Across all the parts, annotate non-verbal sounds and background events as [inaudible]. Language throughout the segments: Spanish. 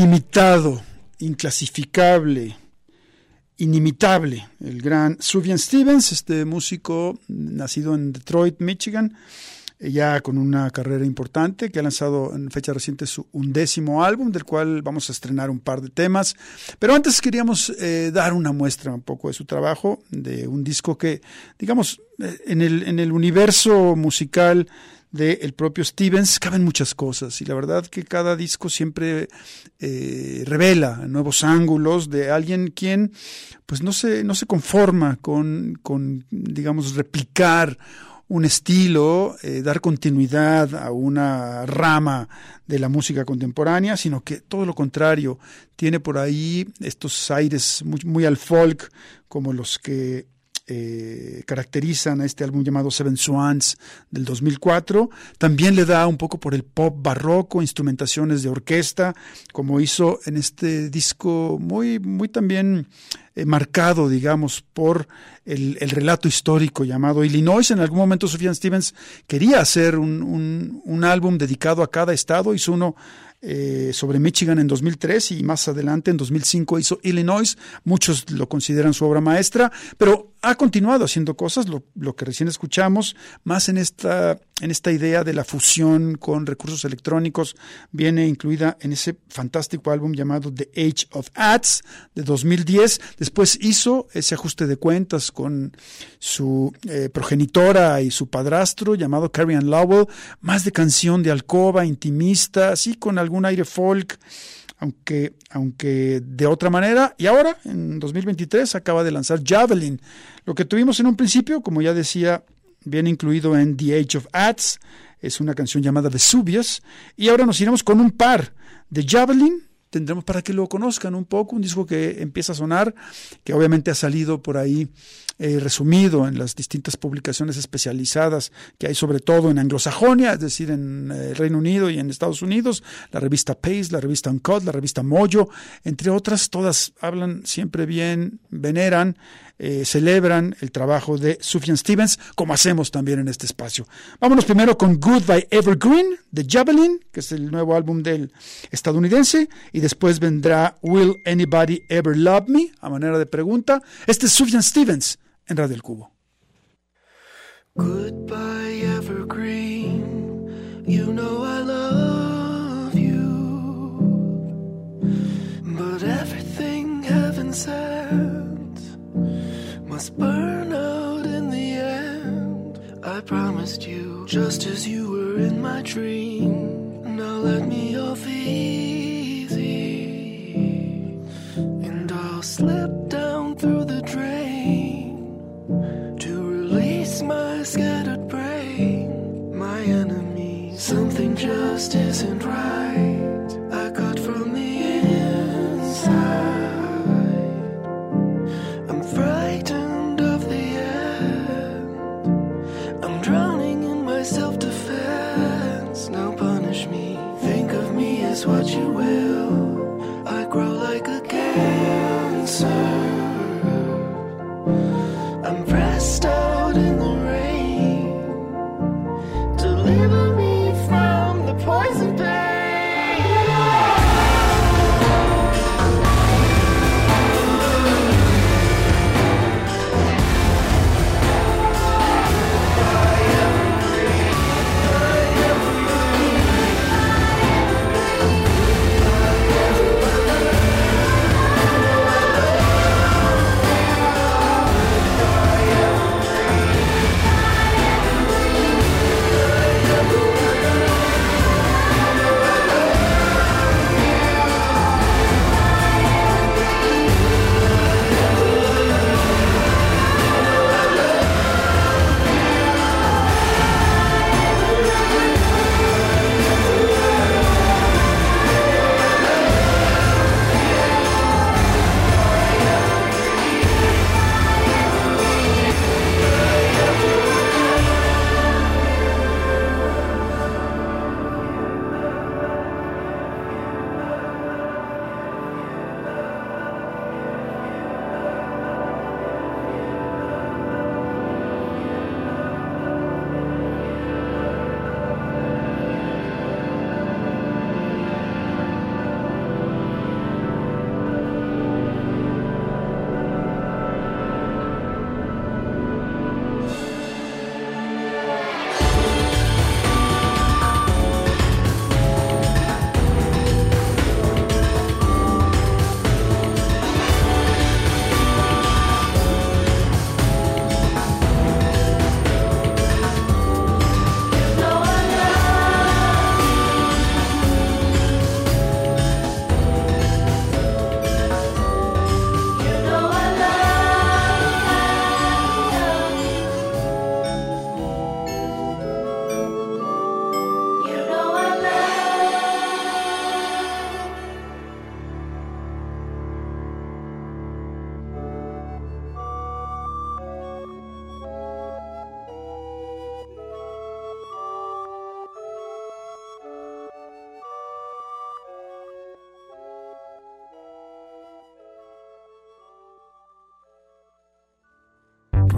Ilimitado, inclasificable, inimitable, el gran Sufjan Stevens, este músico nacido en Detroit, Michigan, ya con una carrera importante, que ha lanzado en fecha reciente su undécimo álbum, del cual vamos a estrenar un par de temas. Pero antes queríamos eh, dar una muestra un poco de su trabajo, de un disco que, digamos, eh, en el, en el universo musical del propio Stevens caben muchas cosas y la verdad que cada disco siempre eh, revela nuevos ángulos de alguien quien pues no se, no se conforma con, con digamos replicar un estilo, eh, dar continuidad a una rama de la música contemporánea, sino que todo lo contrario, tiene por ahí estos aires muy, muy al folk, como los que eh, caracterizan a este álbum llamado Seven Swans del 2004. También le da un poco por el pop barroco, instrumentaciones de orquesta, como hizo en este disco muy, muy también eh, marcado, digamos, por el, el, relato histórico llamado Illinois. En algún momento Sufjan Stevens quería hacer un, un, un álbum dedicado a cada estado, hizo uno eh, sobre Michigan en 2003 y más adelante en 2005 hizo Illinois. Muchos lo consideran su obra maestra, pero ha continuado haciendo cosas, lo, lo, que recién escuchamos, más en esta, en esta idea de la fusión con recursos electrónicos, viene incluida en ese fantástico álbum llamado The Age of Ads de 2010. Después hizo ese ajuste de cuentas con su eh, progenitora y su padrastro llamado Carrie Ann Lowell, más de canción de alcoba, intimista, así con algún aire folk aunque, aunque de otra manera. Y ahora, en 2023, acaba de lanzar Javelin. Lo que tuvimos en un principio, como ya decía, viene incluido en The Age of Ads, es una canción llamada Vesuvius. Y ahora nos iremos con un par de Javelin. Tendremos para que lo conozcan un poco, un disco que empieza a sonar, que obviamente ha salido por ahí eh, resumido en las distintas publicaciones especializadas que hay sobre todo en anglosajonia, es decir, en el eh, Reino Unido y en Estados Unidos, la revista Pace, la revista Uncut, la revista Mojo, entre otras, todas hablan siempre bien, veneran, eh, celebran el trabajo de Sufjan Stevens, como hacemos también en este espacio. Vámonos primero con Goodbye Evergreen de Javelin, que es el nuevo álbum del estadounidense, y después vendrá Will Anybody Ever Love Me, a manera de pregunta. Este es Sufjan Stevens en Radio El Cubo. Goodbye, evergreen. You know I love you. But everything heaven sent must burn out in the end. I promised you, just as you were in my dream. Now let me off easy. And I'll slip just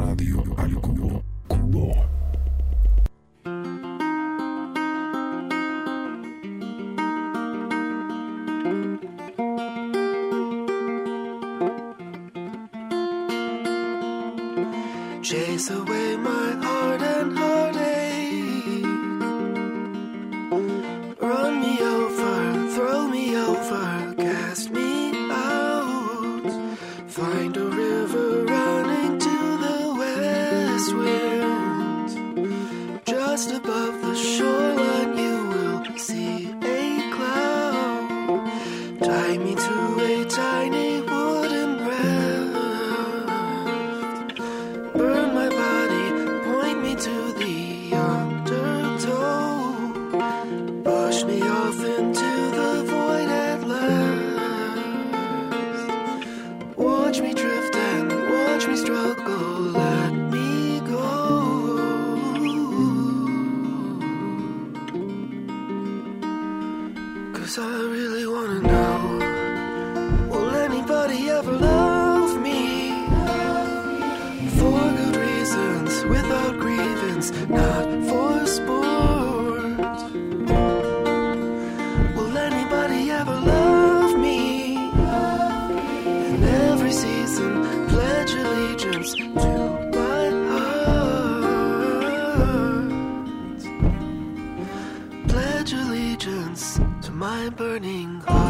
Radio al Cubo. Cubo. my burning.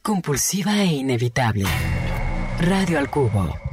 compulsiva e inevitable. Radio al Cubo.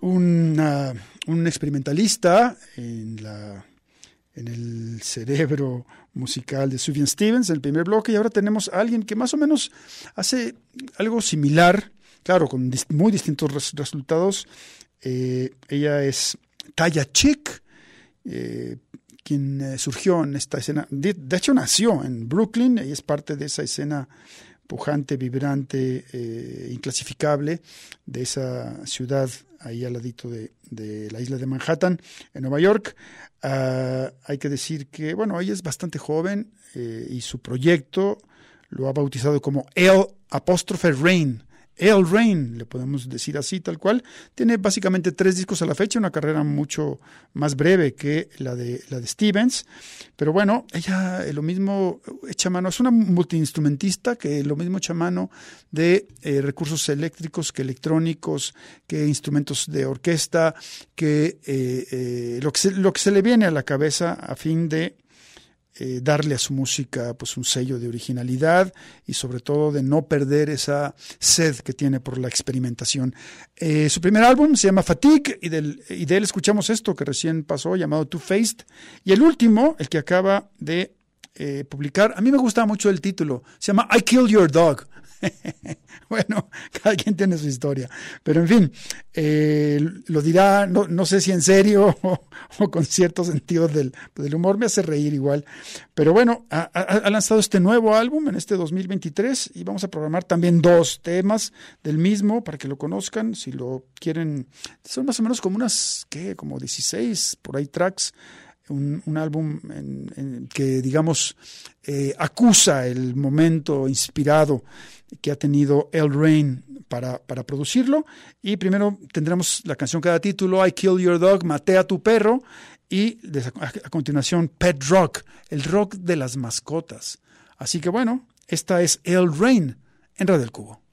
Una- un experimentalista en, el cerebro musical de Sufjan Stevens en el primer bloque y ahora tenemos a alguien que más o menos hace algo similar, claro, con muy distintos res- resultados. Eh, ella es Taya Chick, eh, quien eh, surgió en esta escena, de, de hecho nació en Brooklyn y es parte de esa escena pujante, vibrante, eh, inclasificable de esa ciudad ahí al ladito de, de la isla de Manhattan, en Nueva York. Ah, hay que decir que, bueno, ella es bastante joven eh, y su proyecto lo ha bautizado como El apóstrofe Rain. El Rain, le podemos decir así, tal cual. Tiene básicamente tres discos a la fecha, una carrera mucho más breve que la de, la de Stevens. Pero bueno, ella eh, lo mismo echa mano, es una multiinstrumentista que lo mismo echa mano de eh, recursos eléctricos que electrónicos, que instrumentos de orquesta, que, eh, eh, lo, que lo que se le viene a la cabeza a fin de eh, darle a su música pues un sello de originalidad y sobre todo de no perder esa sed que tiene por la experimentación. Eh, su primer álbum se llama Fatigue y, del, y de él escuchamos esto que recién pasó llamado Two Faced y el último, el que acaba de eh, publicar, a mí me gusta mucho el título, se llama I Killed Your Dog. [laughs] bueno, cada quien tiene su historia. Pero en fin, eh, lo dirá, no, no, sé si en serio [laughs] o, con cierto sentido del, del, humor, me hace reír igual. Pero bueno, ha, ha, lanzado este nuevo álbum en este 2023 y vamos a programar también dos temas del mismo para que lo conozcan. Si lo quieren, son más o menos como unas, ¿qué? Como 16 por ahí tracks un, álbum que, digamos, eh, acusa el momento inspirado que ha tenido El Rain para, para, producirlo. Y primero tendremos la canción que da título I Kill Your Dog, Maté a tu perro. Y a, a continuación Pet Rock, el rock de las mascotas. Así que bueno, esta es El Rain en Radio del Cubo.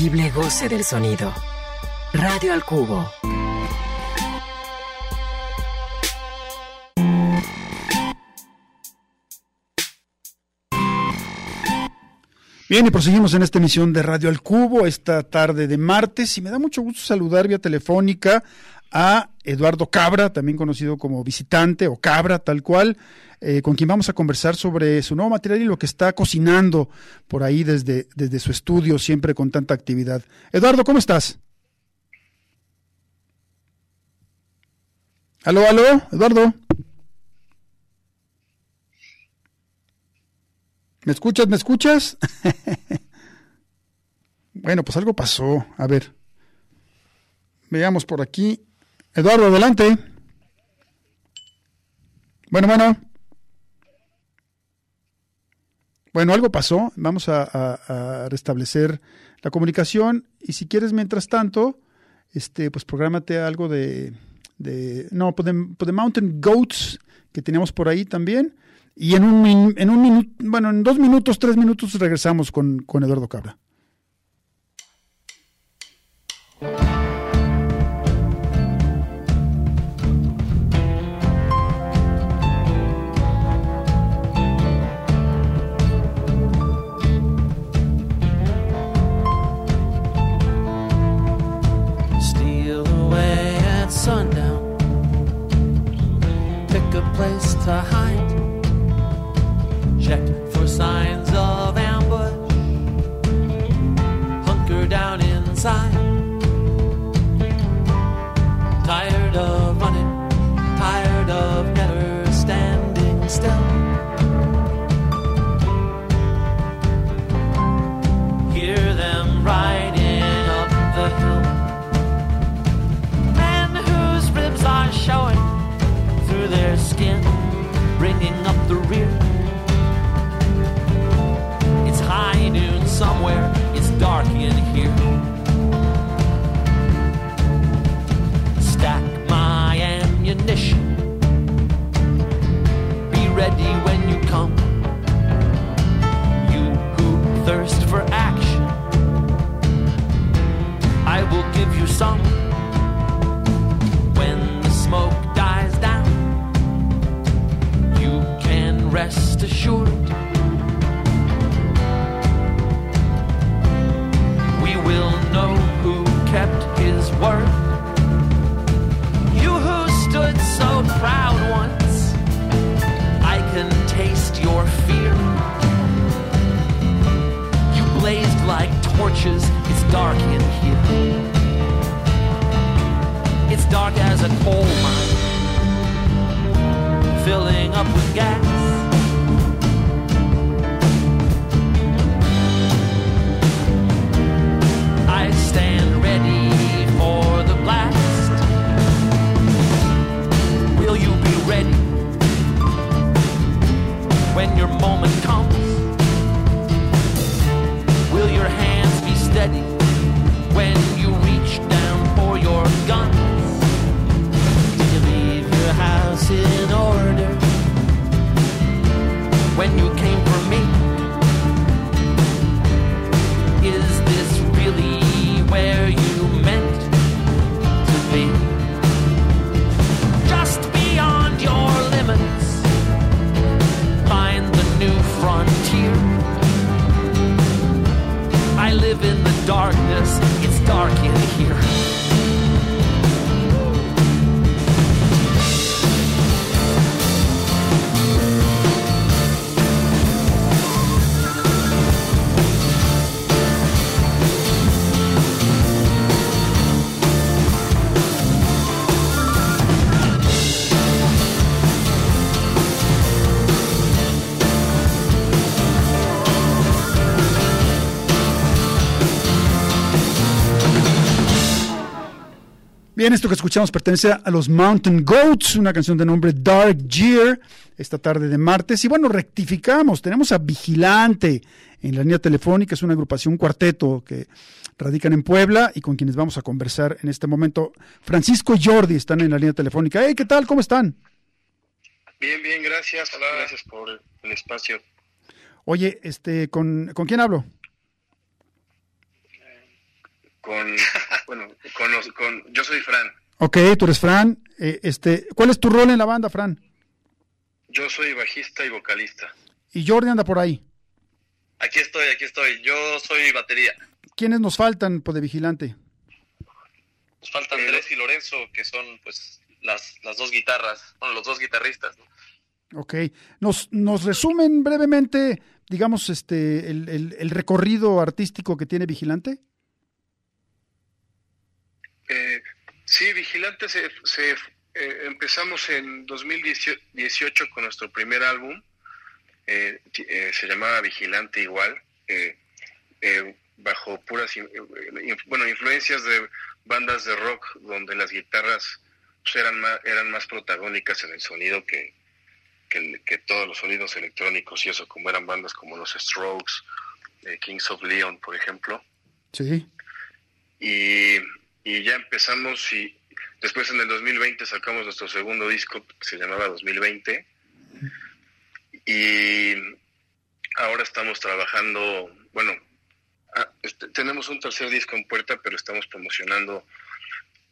Indescriptible goce del sonido. Radio al cubo. Bien, y proseguimos en esta emisión de Radio al Cubo esta tarde de martes y me da mucho gusto saludar vía telefónica a Eduardo Cabra, también conocido como visitante o Cabra tal cual, eh, con quien vamos a conversar sobre su nuevo material y lo que está cocinando por ahí desde, desde su estudio, siempre con tanta actividad. Eduardo, ¿cómo estás? Aló, aló, Eduardo. ¿Me escuchas? ¿Me escuchas? [laughs] bueno, pues algo pasó. A ver. Veamos por aquí. Eduardo, adelante. Bueno, bueno. Bueno, algo pasó. Vamos a, restablecer la comunicación. Y si quieres, mientras tanto, este, pues prográmate algo de, de no, pues de, pues Mountain Goats que teníamos por ahí también. Y en un, en un minuto, bueno, en dos minutos, tres minutos regresamos con, con Eduardo Cabra. To hide. Check for signs of ambush. Hunker down inside. Tired of somewhere, it's dark in here. Stack my ammunition. Be ready when you come. You who thirst for action, I will give you some when the smoke dies down, you can rest assured. Will know who kept his word. Bien, esto que escuchamos pertenece a los Mountain Goats, una canción de nombre Dark Year, esta tarde de martes. Y bueno, rectificamos, tenemos a Vigilante en la línea telefónica, es una agrupación, un cuarteto que radican en Puebla y con quienes vamos a conversar en este momento. Francisco y Jordi están en la línea telefónica. Hey, ¿qué tal? ¿Cómo están? Bien, bien, gracias. Gracias por el espacio. Oye, este, ¿con, ¿con quién hablo? Con, bueno, con, los- con, yo soy Fran. Ok, tú eres Fran. Eh, este, ¿Cuál es tu rol en la banda, Fran? Yo soy bajista y vocalista. Y Jordi anda por ahí. Aquí estoy, aquí estoy. Yo soy batería. ¿Quiénes nos faltan pues, de Vigilante? Nos falta Andrés y Lorenzo, que son pues las, las dos guitarras, bueno, los dos guitarristas. ¿no? Ok. ¿Nos, nos resumen brevemente, digamos, este, el, el- el recorrido artístico que tiene Vigilante? Eh, sí, Vigilante se, se, eh, empezamos en 2018 con nuestro primer álbum. Eh, eh, se llamaba Vigilante igual, eh, eh, bajo puras, eh, bueno, influencias de bandas de rock donde las guitarras pues, eran, más, eran más protagónicas en el sonido que, que, que todos los sonidos electrónicos y eso, como eran bandas como los Strokes, eh, Kings of Leon, por ejemplo Sí. y, y ya empezamos y después en el 2020 sacamos nuestro segundo disco que se llamaba 2020 y ahora estamos trabajando, bueno, ah, este, tenemos un tercer disco en puerta, pero estamos promocionando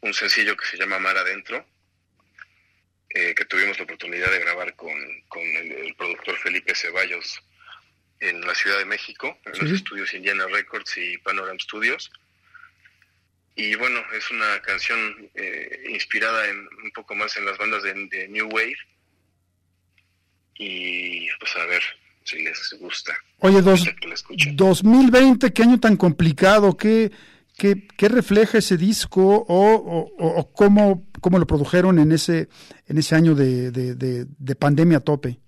un sencillo que se llama Mar Adentro, eh, que tuvimos la oportunidad de grabar con, con el, el productor Felipe Ceballos en la Ciudad de México, en Sí. los estudios Indiana Records y Panorama Studios. Y bueno, es una canción eh, inspirada en un poco más en las bandas de, de New Wave. Y pues a ver si les gusta. Oye, dos, que la escuchen. 2020, qué año tan complicado, qué, qué, qué refleja ese disco o, o- o- o cómo, cómo lo produjeron en ese, en ese año de, de- de- de pandemia a tope.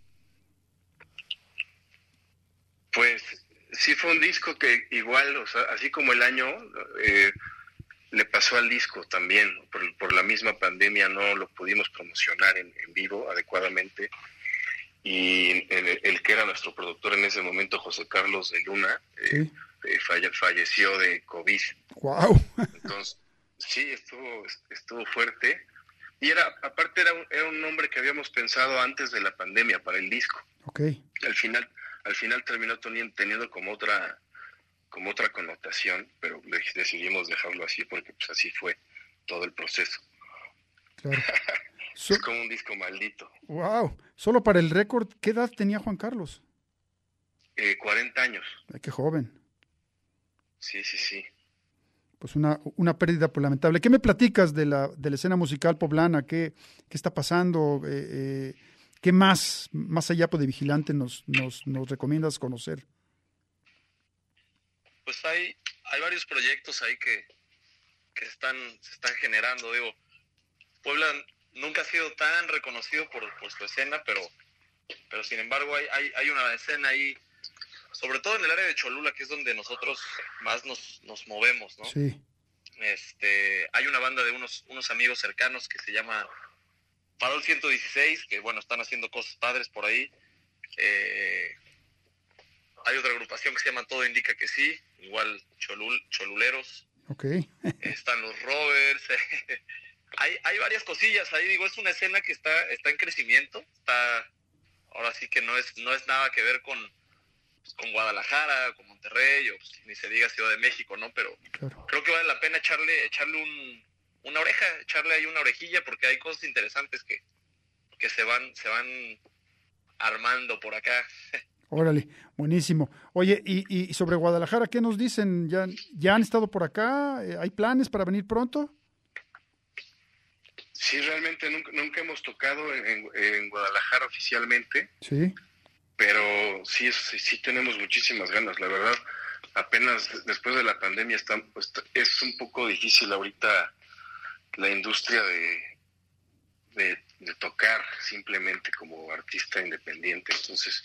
Pues sí fue un disco que igual, o sea, así como el año, eh, le pasó al disco también. Por, por la misma pandemia no lo pudimos promocionar en, en vivo adecuadamente. Y el, el que era nuestro productor en ese momento, José Carlos de Luna, eh, Sí. eh, falle- falleció de COVID. Wow. [laughs] Entonces, sí, estuvo, estuvo fuerte. Y era, aparte era un, era un nombre que habíamos pensado antes de la pandemia para el disco Ok. al final al final terminó teni- teniendo como otra como otra connotación pero decidimos dejarlo así porque pues así fue todo el proceso Claro. [laughs] Es como un disco maldito wow. Solo para el récord, ¿qué edad tenía Juan Carlos? Eh, 40 años Ay, qué joven. sí sí sí Pues una, una pérdida pues, lamentable. ¿Qué me platicas de la, de la escena musical poblana? ¿Qué, qué está pasando? Eh, eh, ¿Qué más, más allá pues, de Vigilante, nos, nos, nos recomiendas conocer? Pues hay, hay varios proyectos ahí que, que están, se están generando. Digo, Puebla nunca ha sido tan reconocido por, por su escena, pero, pero sin embargo hay, hay, hay una escena ahí, sobre todo en el área de Cholula, que es donde nosotros más nos, nos movemos, ¿no? Sí. Este, hay una banda de unos, unos amigos cercanos que se llama Farol 116, que bueno, están haciendo cosas padres por ahí. Eh, hay otra agrupación que se llama Todo Indica que sí, igual Cholul, Choluleros, Ok. [laughs] están los Rovers, [laughs] hay, hay varias cosillas ahí, digo, es una escena que está, está en crecimiento, está, ahora sí que no es, no es nada que ver con, pues, con Guadalajara, con Monterrey, o pues, ni se diga Ciudad de México, ¿no? Pero Claro. creo que vale la pena echarle, echarle un, una oreja, echarle ahí una orejilla, porque hay cosas interesantes que, que se van, se van armando por acá. [laughs] Órale, buenísimo. Oye, y, y sobre Guadalajara, ¿qué nos dicen? ¿Ya, ya han estado por acá? Eh, ¿Hay planes para venir pronto? sí realmente nunca, nunca hemos tocado en, en- en Guadalajara oficialmente Sí. pero sí, sí, sí tenemos muchísimas ganas, la verdad. Apenas después de la pandemia está, pues, es un poco difícil ahorita la industria de, de, de tocar simplemente como artista independiente. Entonces,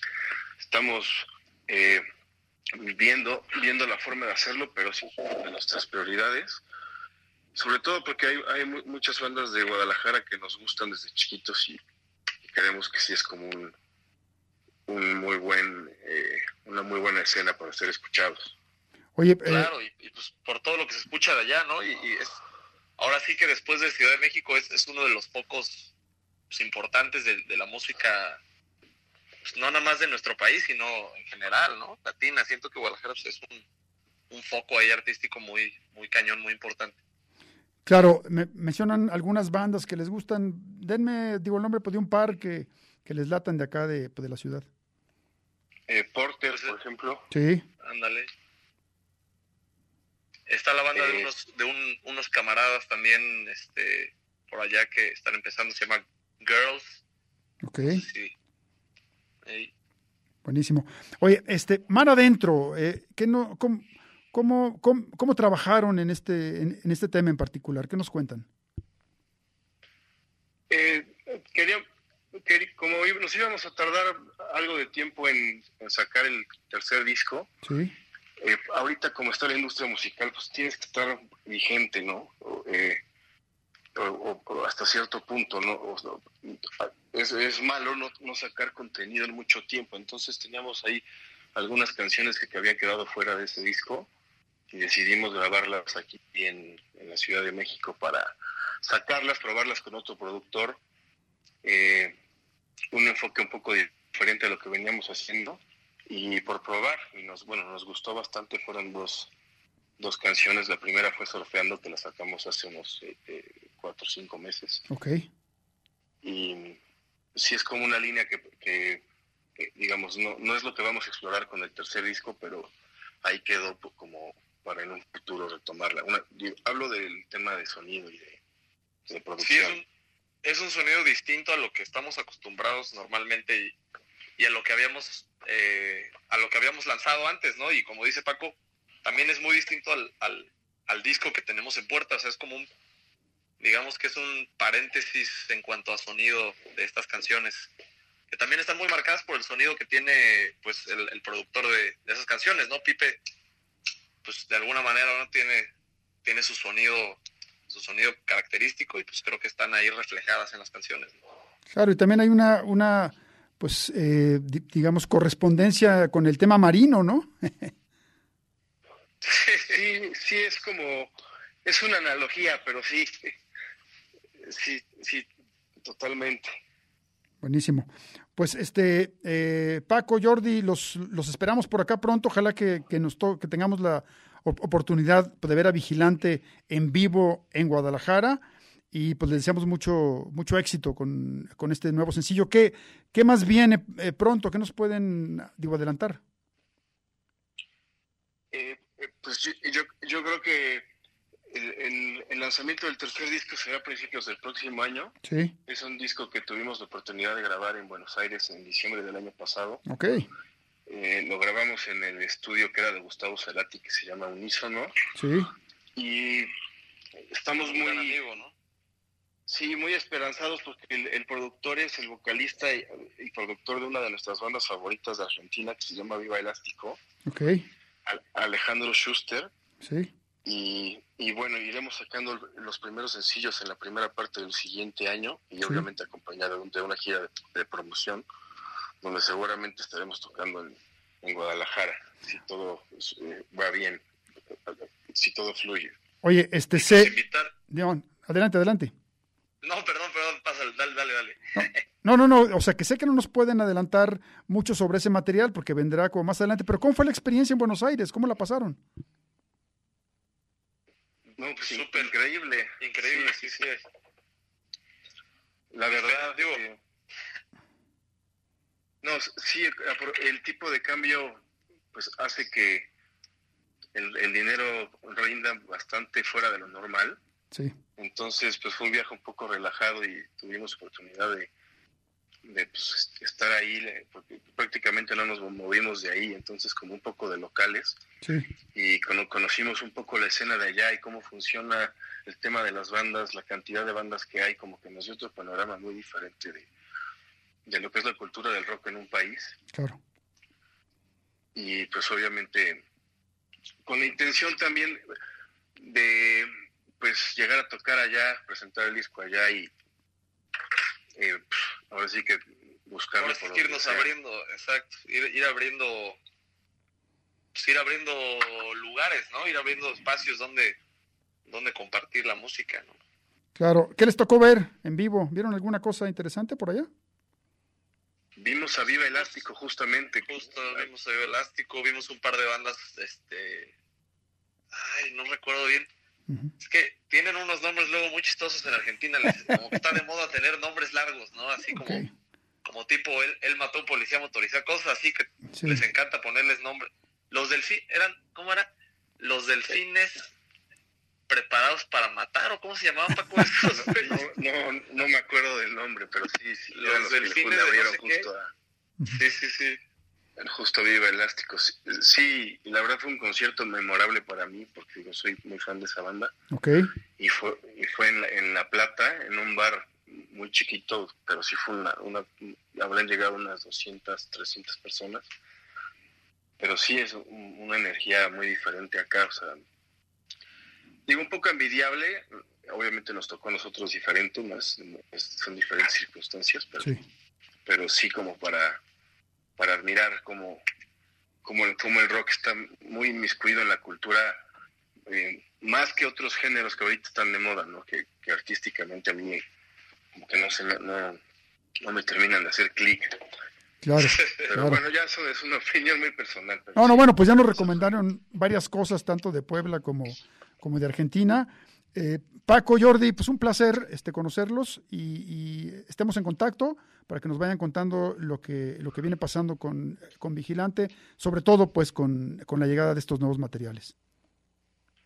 estamos eh, viendo, viendo la forma de hacerlo, pero sí de nuestras prioridades. sobre todo porque hay, hay mu- muchas bandas de Guadalajara que nos gustan desde chiquitos y, creemos que sí es como un, un muy buen, eh, una muy buena escena para ser escuchados. Oye, eh, Claro, y, y, pues por todo lo que se escucha de allá, ¿no? Y, y es, ahora sí que después de Ciudad de México es, es uno de los pocos pues, importantes de, de la música, pues, no nada más de nuestro país, sino en general, ¿no? Latina. Siento que Guadalajara pues, es un, un foco ahí artístico muy, muy cañón, muy importante. claro, me mencionan algunas bandas que les gustan. Denme, digo, el nombre pues, de un par que, que les latan de acá de, pues, de la ciudad. Eh, Porter, Pues, por ejemplo, Sí, Ándale. Está la banda de Eh. unos, de un- unos camaradas también, este, por allá que están empezando, se llama Girls. ok, Sí. Buenísimo. Oye, este, mar adentro, eh, ¿qué no, cómo, cómo, cómo- cómo trabajaron en este, en, en este tema en particular? ¿Qué nos cuentan? Eh, quería, querí- como nos íbamos a tardar algo de tiempo en, en sacar el tercer disco, Sí, eh, ahorita como está la industria musical, pues tienes que estar vigente, ¿no? O, eh, o- o- o hasta cierto punto, ¿no? O es, es malo no, no sacar contenido en mucho tiempo, entonces teníamos ahí algunas canciones que, que habían quedado fuera de ese disco y decidimos grabarlas aquí en, en la Ciudad de México para sacarlas, probarlas con otro productor, eh, un enfoque un poco diferente a lo que veníamos haciendo. Y por probar y nos bueno nos gustó bastante fueron dos dos canciones. La primera fue surfeando que la sacamos hace unos eh, eh, cuatro o cinco meses. Ok, y sí es como una línea que, que- que, digamos no no es lo que vamos a explorar con el tercer disco pero ahí quedó como para en un futuro retomarla Una- digo, hablo del tema de sonido y de, de Sí, es producción un, es un sonido distinto a lo que estamos acostumbrados normalmente y, y a lo que habíamos eh, a lo que habíamos lanzado antes, ¿no? Y como dice Paco, también es muy distinto al, al, al disco que tenemos en puerta, o sea, es como un, digamos que es un paréntesis en cuanto a sonido de estas canciones, que también están muy marcadas por el sonido que tiene pues el, el productor de, de esas canciones, ¿no? Pipe, pues de alguna manera no tiene, tiene su sonido su sonido característico y pues creo que están ahí reflejadas en las canciones. ¿no? claro, y también hay una, una pues, eh, di- digamos, correspondencia con el tema marino, ¿no? [laughs] Sí, sí, es como, es una analogía, pero sí, sí, sí, totalmente. Buenísimo. Pues este eh, Paco, Jordi, los, los esperamos por acá pronto. Ojalá que, que nos to- que tengamos la op- oportunidad de ver a Vigilante en vivo en Guadalajara. Y pues les deseamos mucho, mucho éxito con, con este nuevo sencillo. ¿Qué, qué más viene eh, pronto? ¿Qué nos pueden digo, adelantar? Eh, eh, pues yo, yo, yo creo que el, el- el lanzamiento del tercer disco será a principios del próximo año. Sí, Es un disco que tuvimos la oportunidad de grabar en Buenos Aires en diciembre del año pasado. ok. Eh, lo grabamos en el estudio que era de Gustavo Cerati, que se llama Unísono. Sí, Y estamos muy... amigo, ¿no? Sí, muy esperanzados porque el, el productor es el vocalista y, y productor de una de nuestras bandas favoritas de Argentina que se llama Viva Elástico, ok. Al- Alejandro Schuster. Sí, Y, y bueno, iremos sacando los primeros sencillos en la primera parte del siguiente año y obviamente acompañado de una gira de, de promoción donde seguramente estaremos tocando en, en Guadalajara, si todo eh, va bien, si todo fluye. Oye, este Pues se. invitar... León, adelante, adelante. No, perdón, perdón, pásale, dale, dale, dale. No, no, no, o sea que sé que no nos pueden adelantar mucho sobre ese material porque vendrá como más adelante, pero ¿cómo fue la experiencia en Buenos Aires? ¿Cómo la pasaron? No, pues Súper. increíble. Increíble, sí, sí. La verdad, Digo- eh, no, sí, apro- el tipo de cambio pues hace que el, el dinero rinda bastante fuera de lo normal. Sí, Entonces, pues fue un viaje un poco relajado y tuvimos oportunidad de, de pues, estar ahí, porque prácticamente no nos movimos de ahí, entonces como un poco de locales. Sí, y cono- conocimos un poco la escena de allá y cómo funciona el tema de las bandas, la cantidad de bandas que hay, como que nos dio otro panorama muy diferente de, de lo que es la cultura del rock en un país. Claro. y pues obviamente con la intención también de pues llegar a tocar allá, presentar el disco allá y eh, pf, ahora sí que buscarlo Ahora sí por irnos sea. abriendo, exacto, ir, ir abriendo, pues, ir abriendo lugares, ¿no? Ir abriendo espacios donde, donde compartir la música, ¿no? Claro. ¿Qué les tocó ver en vivo? ¿Vieron alguna cosa interesante por allá? Vimos a Viva Elástico justamente. Justo vimos a Vivo Elástico, vimos un par de bandas, este, ay, no recuerdo bien. Es que tienen unos nombres luego muy chistosos en Argentina, les- como que está de moda tener nombres largos, ¿no? Así como, como tipo, él, él mató a un policía motorizado, cosas así que Sí. les encanta ponerles nombre. Los delfines, eran, ¿cómo era? Los delfines preparados para matar, o cómo se llamaban, Paco? [laughs] No, no, no me acuerdo del nombre, pero sí, sí. Los los delfines de no sé qué. justo a, Sí, sí, sí. Justo Viva Elástico. Sí, la verdad fue un concierto memorable para mí porque yo soy muy fan de esa banda. Ok. y fue y fue en la, en la Plata en un bar muy chiquito pero sí fue una, una habrán llegado unas 200 300 personas pero sí es un- una energía muy diferente acá o sea digo un poco envidiable obviamente nos tocó a nosotros diferente más son diferentes circunstancias pero Sí. pero sí como para para admirar cómo, cómo, el, cómo el rock está muy inmiscuido en la cultura, eh, más que otros géneros que ahorita están de moda, ¿no? Que, que artísticamente a mí como que no, se me, no, no me terminan de hacer clic. Claro. [laughs] Pero Claro. bueno, ya eso es una opinión muy personal. pero No, no, bueno, pues ya nos recomendaron varias cosas, tanto de Puebla como, como de Argentina. Eh, Paco, Jordi, pues un placer este, conocerlos y, y estemos en contacto para que nos vayan contando lo que, lo que viene pasando con, con Vigilante, sobre todo pues con, con la llegada de estos nuevos materiales.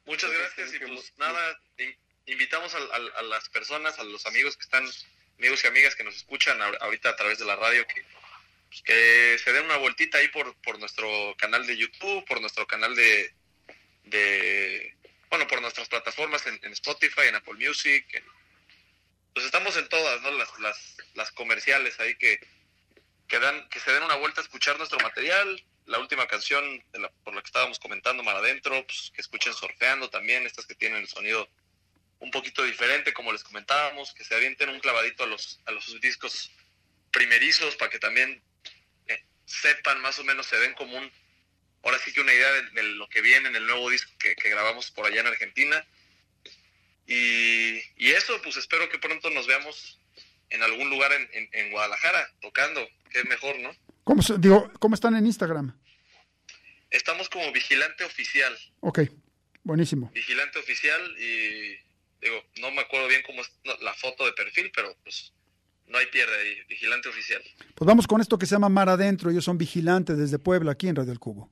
Muchas gracias y pues nada, in- invitamos a, las personas, a los amigos que están, amigos y amigas que nos escuchan ahor- ahorita a través de la radio, que, pues, que se den una vueltita ahí por, por nuestro canal de YouTube, por nuestro canal de, de bueno, por nuestras plataformas en, en Spotify, en Apple Music, en- pues estamos en todas, ¿no? Las, las, las comerciales ahí que, que, dan, que se den una vuelta a escuchar nuestro material. La última canción de la- por la que estábamos comentando, Mar Adentro, pues, que escuchen surfeando también, estas que tienen el sonido un poquito diferente, como les comentábamos, que se avienten un clavadito a los, a los discos primerizos para que también eh, sepan más o menos, se den como un, ahora sí que una idea de, de lo que viene en el nuevo disco que, que grabamos por allá en Argentina. Y, y eso, pues espero que pronto nos veamos en algún lugar en, en- en Guadalajara tocando, que es mejor, ¿no? ¿Cómo, se- digo, ¿Cómo están en Instagram? Estamos como Vigilante Oficial, Ok, buenísimo. Vigilante Oficial y digo, no me acuerdo bien cómo es la foto de perfil, pero pues no hay pierde ahí, Vigilante Oficial. Pues vamos con esto que se llama Mar Adentro. Ellos son vigilantes desde Puebla, aquí en Radio El Cubo.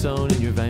zone in your veins.